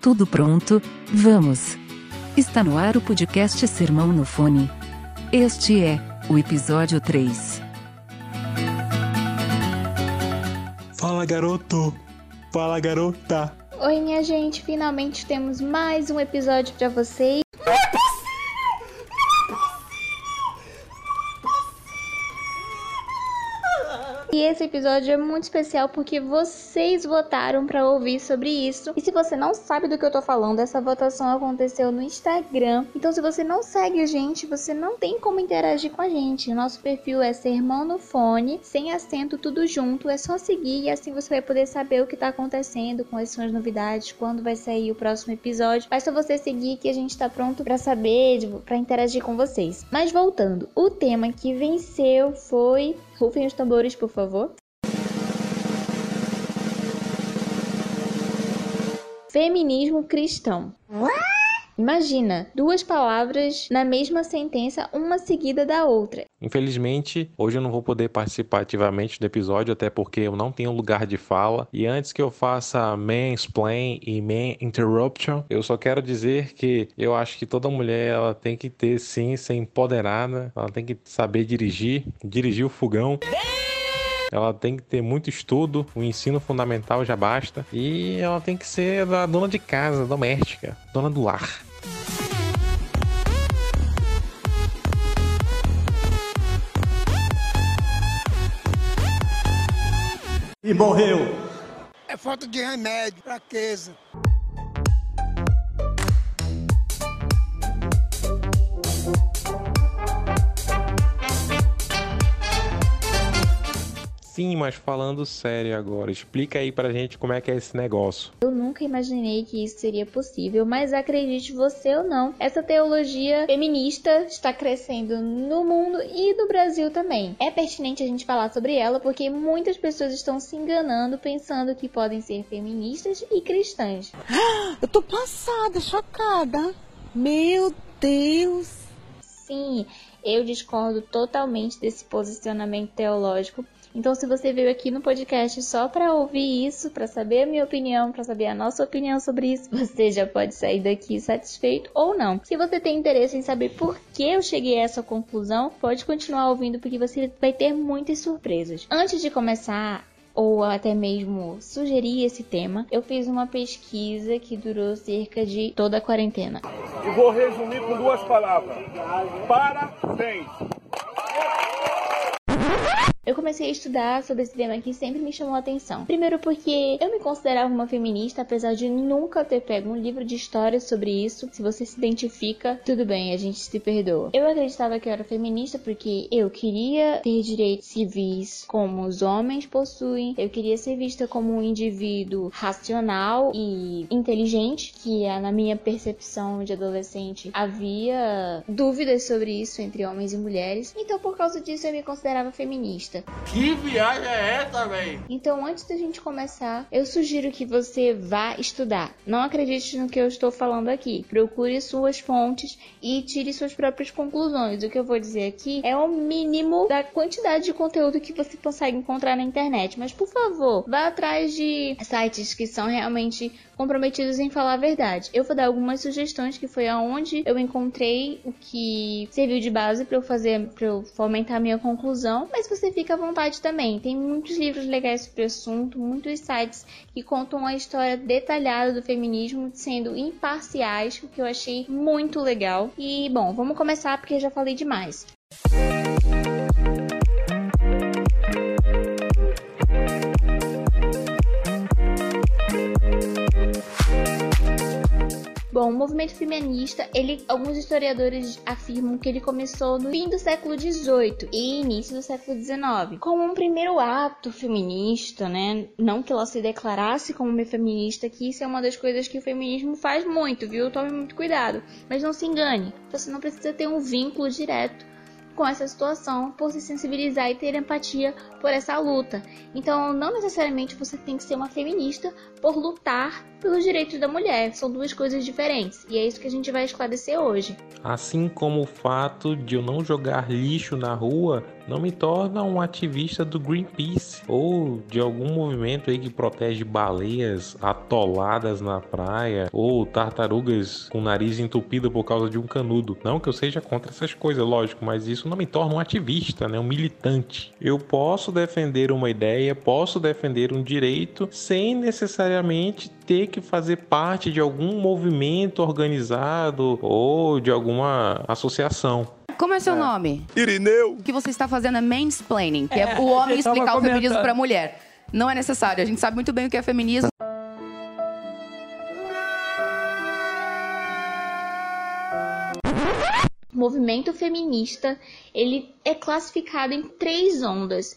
Tudo pronto? Vamos! Está no ar o podcast Sermão no Fone. Este é o episódio 3. Fala garoto! Fala garota! Oi, minha gente, finalmente temos mais um episódio para vocês. Episódio é muito especial porque vocês votaram para ouvir sobre isso. E se você não sabe do que eu tô falando, essa votação aconteceu no Instagram. Então, se você não segue a gente, você não tem como interagir com a gente. Nosso perfil é Sermão no Fone, sem acento, tudo junto. É só seguir e assim você vai poder saber o que tá acontecendo, quais são as novidades, quando vai sair o próximo episódio. Basta você seguir que a gente tá pronto para saber, para interagir com vocês. Mas voltando, o tema que venceu foi Rufem os tambores, por favor. Feminismo cristão. Imagina, duas palavras na mesma sentença, uma seguida da outra. Infelizmente, hoje eu não vou poder participar ativamente do episódio, até porque eu não tenho lugar de fala. E antes que eu faça mansplain e man interruption, eu só quero dizer que eu acho que toda mulher ela tem que ter sim, ser empoderada, ela tem que saber dirigir, dirigir o fogão. Ela tem que ter muito estudo, o ensino fundamental já basta. E ela tem que ser a dona de casa, doméstica, dona do lar. E morreu. É falta de remédio, fraqueza. Sim, mas falando sério agora, explica aí pra gente como é que é esse negócio. Eu nunca imaginei que isso seria possível, mas acredite você ou não, essa teologia feminista está crescendo no mundo e no Brasil também. É pertinente a gente falar sobre ela porque muitas pessoas estão se enganando pensando que podem ser feministas e cristãs. Eu tô passada, chocada. Meu Deus. Sim, eu discordo totalmente desse posicionamento teológico então, se você veio aqui no podcast só para ouvir isso, para saber a minha opinião, para saber a nossa opinião sobre isso, você já pode sair daqui satisfeito ou não. Se você tem interesse em saber por que eu cheguei a essa conclusão, pode continuar ouvindo porque você vai ter muitas surpresas. Antes de começar ou até mesmo sugerir esse tema, eu fiz uma pesquisa que durou cerca de toda a quarentena. E vou resumir com duas palavras: parabéns. Comecei a estudar sobre esse tema que sempre me chamou a atenção. Primeiro porque eu me considerava uma feminista, apesar de nunca ter pego um livro de história sobre isso. Se você se identifica, tudo bem, a gente se perdoa. Eu acreditava que eu era feminista porque eu queria ter direitos civis como os homens possuem. Eu queria ser vista como um indivíduo racional e inteligente, que na minha percepção de adolescente havia dúvidas sobre isso entre homens e mulheres. Então, por causa disso, eu me considerava feminista. Que viagem é essa, véi? Então, antes da gente começar, eu sugiro que você vá estudar. Não acredite no que eu estou falando aqui. Procure suas fontes e tire suas próprias conclusões. O que eu vou dizer aqui é o mínimo da quantidade de conteúdo que você consegue encontrar na internet. Mas, por favor, vá atrás de sites que são realmente comprometidos em falar a verdade. Eu vou dar algumas sugestões que foi aonde eu encontrei o que serviu de base para eu fazer, para eu fomentar a minha conclusão, mas você fica à vontade também. Tem muitos livros legais sobre o assunto, muitos sites que contam a história detalhada do feminismo, sendo imparciais, o que eu achei muito legal. E bom, vamos começar porque já falei demais. Bom, o movimento feminista, ele, alguns historiadores afirmam que ele começou no fim do século XVIII e início do século XIX, como um primeiro ato feminista, né? Não que ela se declarasse como uma feminista, que isso é uma das coisas que o feminismo faz muito, viu? Tome muito cuidado. Mas não se engane, você não precisa ter um vínculo direto com essa situação por se sensibilizar e ter empatia por essa luta. Então, não necessariamente você tem que ser uma feminista por lutar pelos direitos da mulher, são duas coisas diferentes e é isso que a gente vai esclarecer hoje. Assim como o fato de eu não jogar lixo na rua não me torna um ativista do Greenpeace ou de algum movimento aí que protege baleias atoladas na praia ou tartarugas com o nariz entupido por causa de um canudo. Não que eu seja contra essas coisas, lógico, mas isso não me torna um ativista, né? um militante. Eu posso defender uma ideia, posso defender um direito sem necessariamente ter que fazer parte de algum movimento organizado ou de alguma associação. Como é seu nome? Irineu. O que você está fazendo é mansplaining, que é, É, o homem explicar o feminismo para a mulher. Não é necessário, a gente sabe muito bem o que é feminismo. O movimento feminista, ele é classificado em três ondas.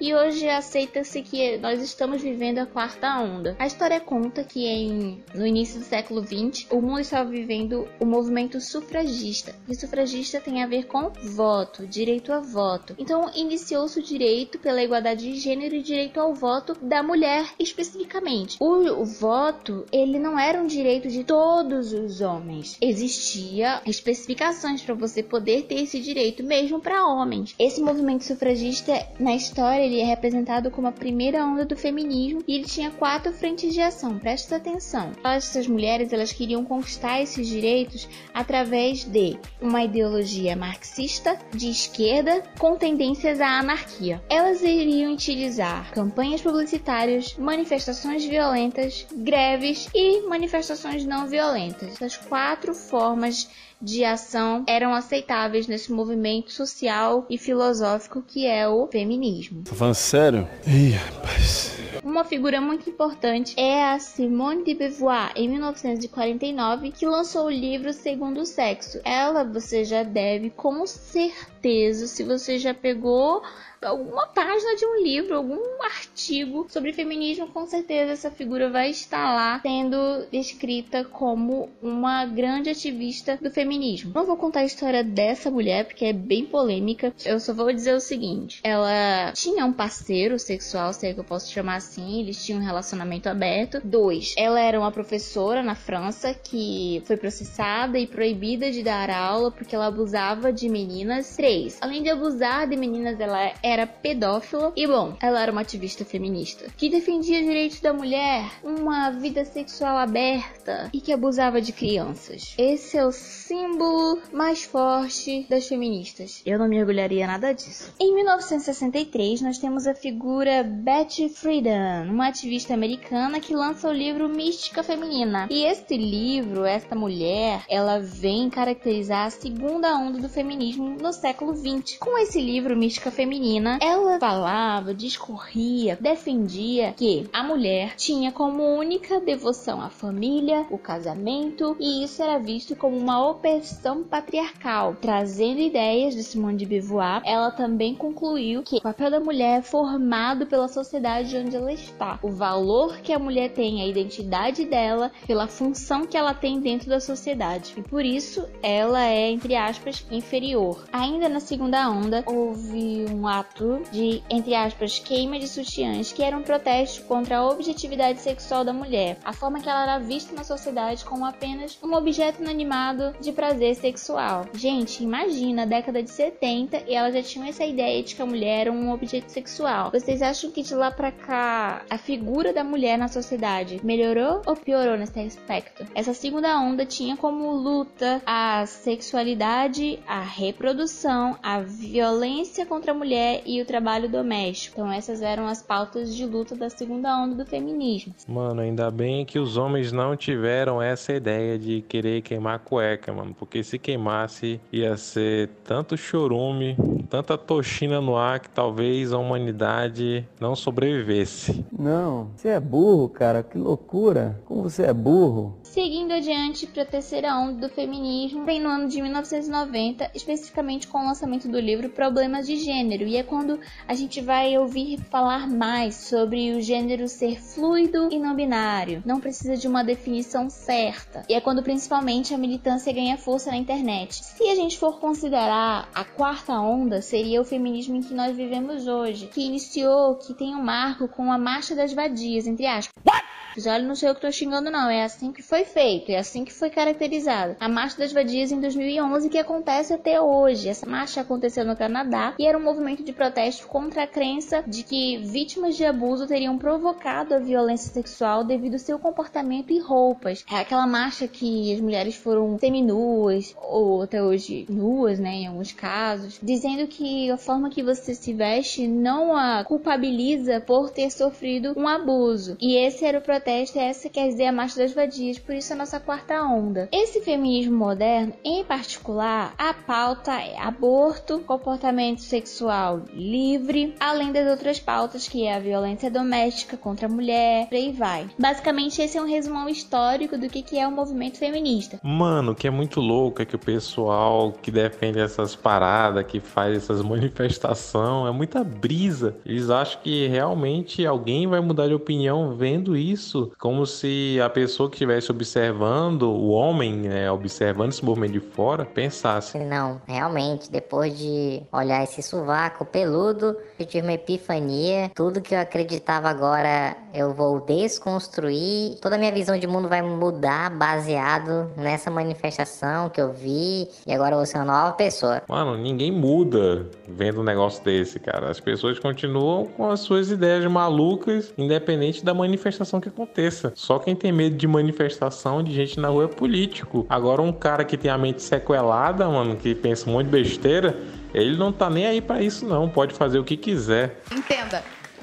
E hoje aceita-se que nós estamos vivendo a quarta onda. A história conta que em, no início do século XX, o mundo estava vivendo o movimento sufragista. E sufragista tem a ver com voto, direito a voto. Então iniciou-se o direito pela igualdade de gênero e direito ao voto da mulher especificamente. O, o voto, ele não era um direito de todos os homens. Existia especificações para você poder ter esse direito mesmo para homens. Esse movimento sufragista na história ele é representado como a primeira onda do feminismo e ele tinha quatro frentes de ação. Presta atenção. Essas mulheres elas queriam conquistar esses direitos através de uma ideologia marxista de esquerda com tendências à anarquia. Elas iriam utilizar campanhas publicitárias, manifestações violentas, greves e manifestações não violentas. Essas quatro formas de ação eram aceitáveis nesse movimento social e filosófico que é o feminismo. Tá falando sério? Ih, rapaz. Uma figura muito importante é a Simone de Beauvoir, em 1949, que lançou o livro Segundo o Sexo. Ela você já deve, com certeza, se você já pegou alguma página de um livro, algum artigo sobre feminismo, com certeza essa figura vai estar lá sendo descrita como uma grande ativista do feminismo. Não vou contar a história dessa mulher porque é bem polêmica. Eu só vou dizer o seguinte: ela tinha um parceiro sexual, se é que eu posso chamar assim, eles tinham um relacionamento aberto. Dois, ela era uma professora na França que foi processada e proibida de dar aula porque ela abusava de meninas. Três, além de abusar de meninas, ela era pedófila e bom, ela era uma ativista feminista que defendia direitos da mulher, uma vida sexual aberta e que abusava de crianças. Esse é o símbolo mais forte das feministas. Eu não me orgulharia nada disso. Em 1963, nós temos a figura Betty Friedan, uma ativista americana que lança o livro Mística Feminina. E este livro, esta mulher, ela vem caracterizar a segunda onda do feminismo no século 20. Com esse livro Mística Feminina, ela falava, discorria, defendia que a mulher tinha como única devoção a família, o casamento, e isso era visto como uma opressão patriarcal. Trazendo ideias de Simone de Beauvoir, ela também concluiu que o papel da mulher é formado pela sociedade onde ela está. O valor que a mulher tem, a identidade dela, pela função que ela tem dentro da sociedade. E por isso ela é, entre aspas, inferior. Ainda na segunda onda, houve um ato de, entre aspas, queima de sutiãs, que era um protesto contra a objetividade sexual da mulher, a forma que ela era vista na sociedade como apenas um objeto inanimado de prazer sexual. Gente, imagina a década de 70 e ela já tinha essa ideia de que a mulher era um objeto sexual. Vocês acham que de lá pra cá a figura da mulher na sociedade melhorou ou piorou nesse aspecto? Essa segunda onda tinha como luta a sexualidade, a reprodução, a violência contra a mulher e o trabalho doméstico. Então essas eram as pautas de luta da segunda onda do feminismo. Mano, ainda bem que os homens não tiveram essa ideia de querer queimar a cueca, mano. Porque se queimasse, ia ser tanto chorume, tanta toxina no ar que talvez a humanidade não sobrevivesse. Não, você é burro, cara. Que loucura. Como você é burro. Seguindo adiante para a terceira onda do feminismo, vem no ano de 1990, especificamente com o lançamento do livro Problemas de Gênero, e é quando a gente vai ouvir falar mais sobre o gênero ser fluido e não binário, não precisa de uma definição certa, e é quando principalmente a militância ganha força na internet. Se a gente for considerar a quarta onda, seria o feminismo em que nós vivemos hoje, que iniciou, que tem um marco com a marcha das vadias, entre aspas. What? Olha, não sei eu que tô xingando não, é assim que foi feito, é assim que foi caracterizado. A Marcha das Vadias em 2011 que acontece até hoje. Essa marcha aconteceu no Canadá e era um movimento de protesto contra a crença de que vítimas de abuso teriam provocado a violência sexual devido ao seu comportamento e roupas. É aquela marcha que as mulheres foram seminuas ou até hoje nuas, né, em alguns casos, dizendo que a forma que você se veste não a culpabiliza por ter sofrido um abuso. E esse era o protesto essa quer dizer a marcha das vadias, por isso a nossa quarta onda. Esse feminismo moderno, em particular, a pauta é aborto, comportamento sexual livre, além das outras pautas que é a violência doméstica contra a mulher, por aí vai. Basicamente, esse é um resumão histórico do que é o movimento feminista. Mano, o que é muito louco é que o pessoal que defende essas paradas, que faz essas manifestações, é muita brisa. Eles acham que realmente alguém vai mudar de opinião vendo isso como se a pessoa que estivesse observando, o homem, né, observando esse movimento de fora, pensasse: Não, realmente, depois de olhar esse sovaco peludo, eu tive uma epifania. Tudo que eu acreditava agora eu vou desconstruir. Toda a minha visão de mundo vai mudar baseado nessa manifestação que eu vi. E agora eu vou ser uma nova pessoa. Mano, ninguém muda vendo um negócio desse, cara. As pessoas continuam com as suas ideias malucas, independente da manifestação que aconteça. Só quem tem medo de manifestação de gente na rua é político. Agora, um cara que tem a mente sequelada, mano, que pensa de besteira, ele não tá nem aí para isso, não. Pode fazer o que quiser. Entenda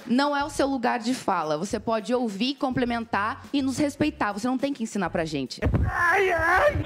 não é o seu lugar de fala. Você pode ouvir, complementar e nos respeitar. Você não tem que ensinar pra gente. Ai, ai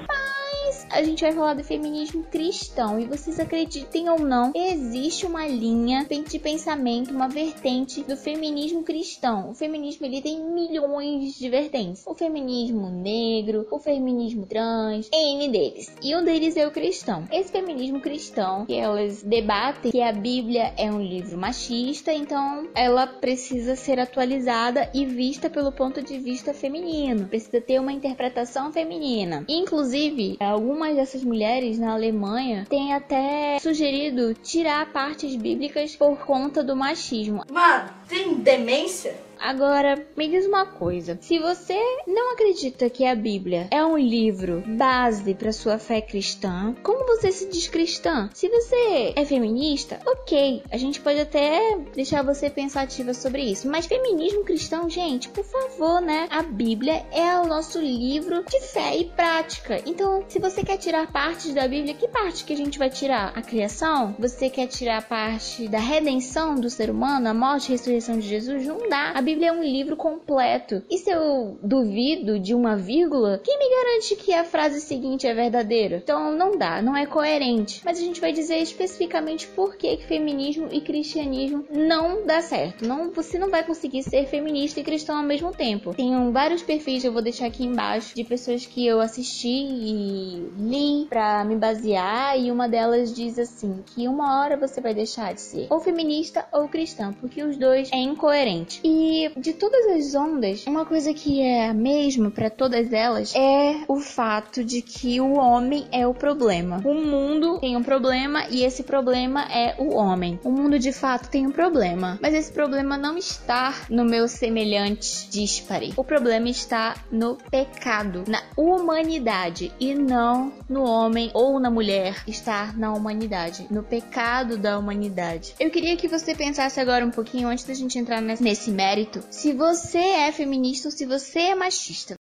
a gente vai falar do feminismo cristão. E vocês acreditem ou não, existe uma linha de pensamento, uma vertente do feminismo cristão. O feminismo ele tem milhões de vertentes. O feminismo negro, o feminismo trans, N deles. E um deles é o cristão. Esse feminismo cristão, que elas debatem que a Bíblia é um livro machista, então ela precisa ser atualizada e vista pelo ponto de vista feminino. Precisa ter uma interpretação feminina. Inclusive, algumas dessas mulheres na Alemanha têm até sugerido tirar partes bíblicas por conta do machismo. Mano, tem demência? Agora, me diz uma coisa: se você não acredita que a Bíblia é um livro base para sua fé cristã, como você se diz cristã? Se você é feminista, ok, a gente pode até deixar você pensativa sobre isso. Mas feminismo cristão, gente, por favor, né? A Bíblia é o nosso livro de fé e prática. Então, se você quer tirar partes da Bíblia, que parte que a gente vai tirar? A criação? Você quer tirar parte da redenção do ser humano, a morte e ressurreição de Jesus? Não dá. A Bíblia é um livro completo. E se eu duvido de uma vírgula, quem me garante que a frase seguinte é verdadeira? Então não dá, não é coerente. Mas a gente vai dizer especificamente por que, que feminismo e cristianismo não dá certo. Não, você não vai conseguir ser feminista e cristão ao mesmo tempo. Tem vários perfis, eu vou deixar aqui embaixo, de pessoas que eu assisti e li pra me basear. E uma delas diz assim: que uma hora você vai deixar de ser ou feminista ou cristã, porque os dois é incoerente. E de todas as ondas, uma coisa que é a mesma para todas elas é o fato de que o homem é o problema. O mundo tem um problema e esse problema é o homem. O mundo de fato tem um problema, mas esse problema não está no meu semelhante dispare. O problema está no pecado, na humanidade e não no homem ou na mulher. Está na humanidade, no pecado da humanidade. Eu queria que você pensasse agora um pouquinho antes da gente entrar nesse mérito se você é feminista ou se você é machista.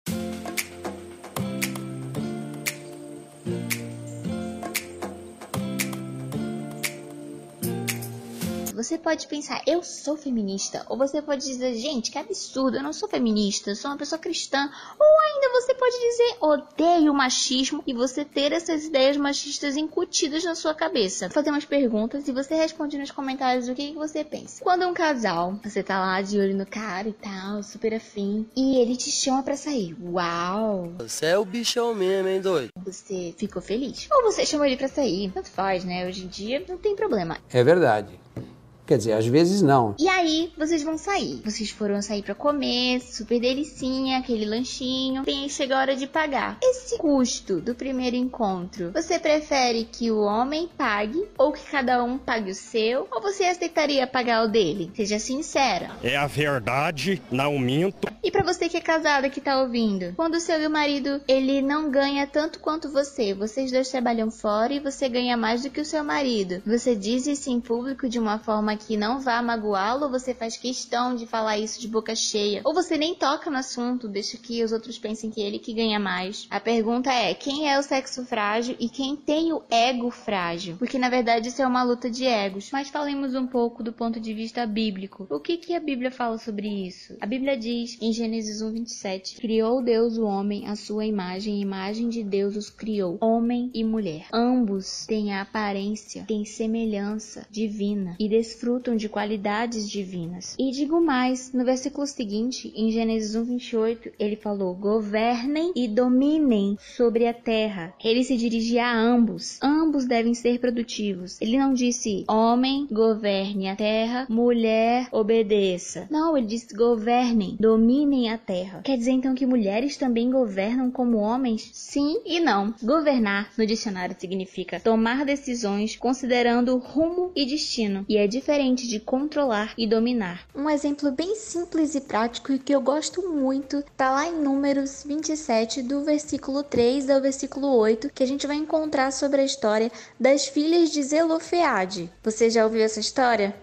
Você pode pensar, eu sou feminista. Ou você pode dizer, gente, que absurdo, eu não sou feminista, eu sou uma pessoa cristã. Ou ainda você pode dizer, odeio o machismo e você ter essas ideias machistas incutidas na sua cabeça. Vou fazer umas perguntas e você responde nos comentários o que, que você pensa. Quando um casal, você tá lá de olho no cara e tal, super afim, e ele te chama para sair. Uau! Você é o bichão mesmo, hein, doido? Você ficou feliz. Ou você chamou ele para sair. Tanto faz, né? Hoje em dia não tem problema. É verdade. Quer dizer, às vezes não. E aí, vocês vão sair. Vocês foram sair para comer, super delicinha, aquele lanchinho. Tem aí chega a hora de pagar. Esse custo do primeiro encontro, você prefere que o homem pague ou que cada um pague o seu? Ou você aceitaria pagar o dele? Seja sincera. É a verdade, não minto. E para você que é casada que tá ouvindo, quando o seu marido, ele não ganha tanto quanto você, vocês dois trabalham fora e você ganha mais do que o seu marido. Você diz isso em público de uma forma que não vá magoá-lo você faz questão de falar isso de boca cheia? Ou você nem toca no assunto, deixa que os outros pensem que ele que ganha mais? A pergunta é, quem é o sexo frágil e quem tem o ego frágil? Porque na verdade isso é uma luta de egos. Mas falemos um pouco do ponto de vista bíblico. O que que a Bíblia fala sobre isso? A Bíblia diz em Gênesis 1, 27, criou Deus o homem à sua imagem, imagem de Deus os criou, homem e mulher. Ambos têm a aparência, têm semelhança divina e desfrutam de qualidades divinas. E digo mais, no versículo seguinte, em Gênesis 1, 28, ele falou: governem e dominem sobre a terra. Ele se dirigia a ambos. Ambos devem ser produtivos. Ele não disse homem governe a terra, mulher obedeça. Não, ele disse governem, dominem a terra. Quer dizer então que mulheres também governam como homens? Sim e não. Governar no dicionário significa tomar decisões considerando rumo e destino, e é diferente de controlar e dominar. Um exemplo bem simples e prático e que eu gosto muito tá lá em Números 27, do versículo 3 ao versículo 8, que a gente vai encontrar sobre a história das filhas de Zelofeade. Você já ouviu essa história?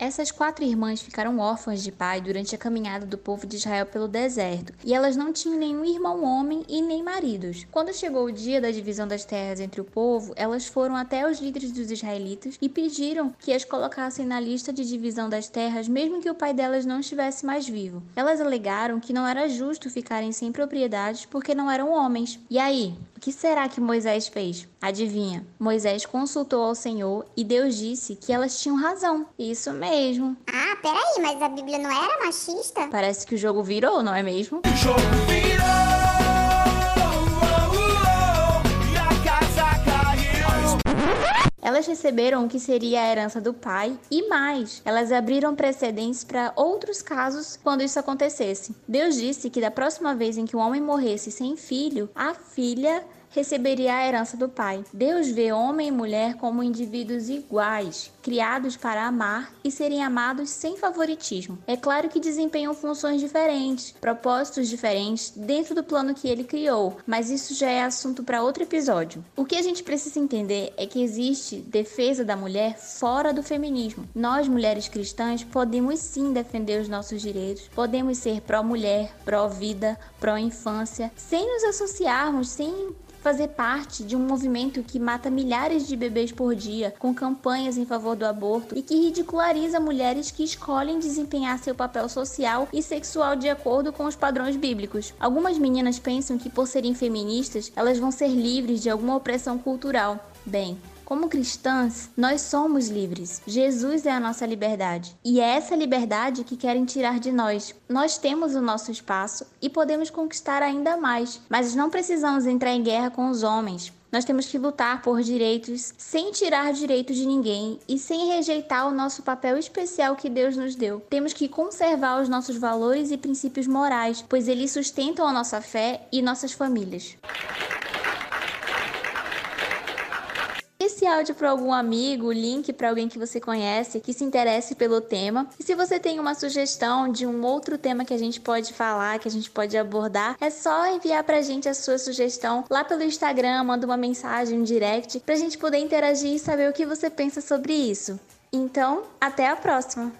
Essas quatro irmãs ficaram órfãs de pai durante a caminhada do povo de Israel pelo deserto, e elas não tinham nenhum irmão homem e nem maridos. Quando chegou o dia da divisão das terras entre o povo, elas foram até os líderes dos israelitas e pediram que as colocassem na lista de divisão das terras, mesmo que o pai delas não estivesse mais vivo. Elas alegaram que não era justo ficarem sem propriedades porque não eram homens. E aí, o que será que Moisés fez? Adivinha? Moisés consultou ao Senhor e Deus disse que elas tinham razão. Isso mesmo. Ah, peraí, mas a Bíblia não era machista? Parece que o jogo virou, não é mesmo? O jogo virou! e a casa caiu. Elas receberam o que seria a herança do pai e mais, elas abriram precedentes para outros casos quando isso acontecesse. Deus disse que da próxima vez em que um homem morresse sem filho, a filha receberia a herança do pai. Deus vê homem e mulher como indivíduos iguais, criados para amar e serem amados sem favoritismo. É claro que desempenham funções diferentes, propósitos diferentes dentro do plano que ele criou, mas isso já é assunto para outro episódio. O que a gente precisa entender é que existe defesa da mulher fora do feminismo. Nós, mulheres cristãs, podemos sim defender os nossos direitos, podemos ser pró-mulher, pró-vida, pró-infância, sem nos associarmos, sem fazer parte de um movimento que mata milhares de bebês por dia, com campanhas em favor do aborto e que ridiculariza mulheres que escolhem desempenhar seu papel social e sexual de acordo com os padrões bíblicos. Algumas meninas pensam que por serem feministas, elas vão ser livres de alguma opressão cultural. Bem, como cristãs, nós somos livres. Jesus é a nossa liberdade. E é essa liberdade que querem tirar de nós. Nós temos o nosso espaço e podemos conquistar ainda mais, mas não precisamos entrar em guerra com os homens. Nós temos que lutar por direitos sem tirar direitos de ninguém e sem rejeitar o nosso papel especial que Deus nos deu. Temos que conservar os nossos valores e princípios morais, pois eles sustentam a nossa fé e nossas famílias. Esse áudio para algum amigo, link para alguém que você conhece, que se interesse pelo tema. E se você tem uma sugestão de um outro tema que a gente pode falar, que a gente pode abordar, é só enviar pra gente a sua sugestão lá pelo Instagram, manda uma mensagem, um direct, pra gente poder interagir e saber o que você pensa sobre isso. Então, até a próxima!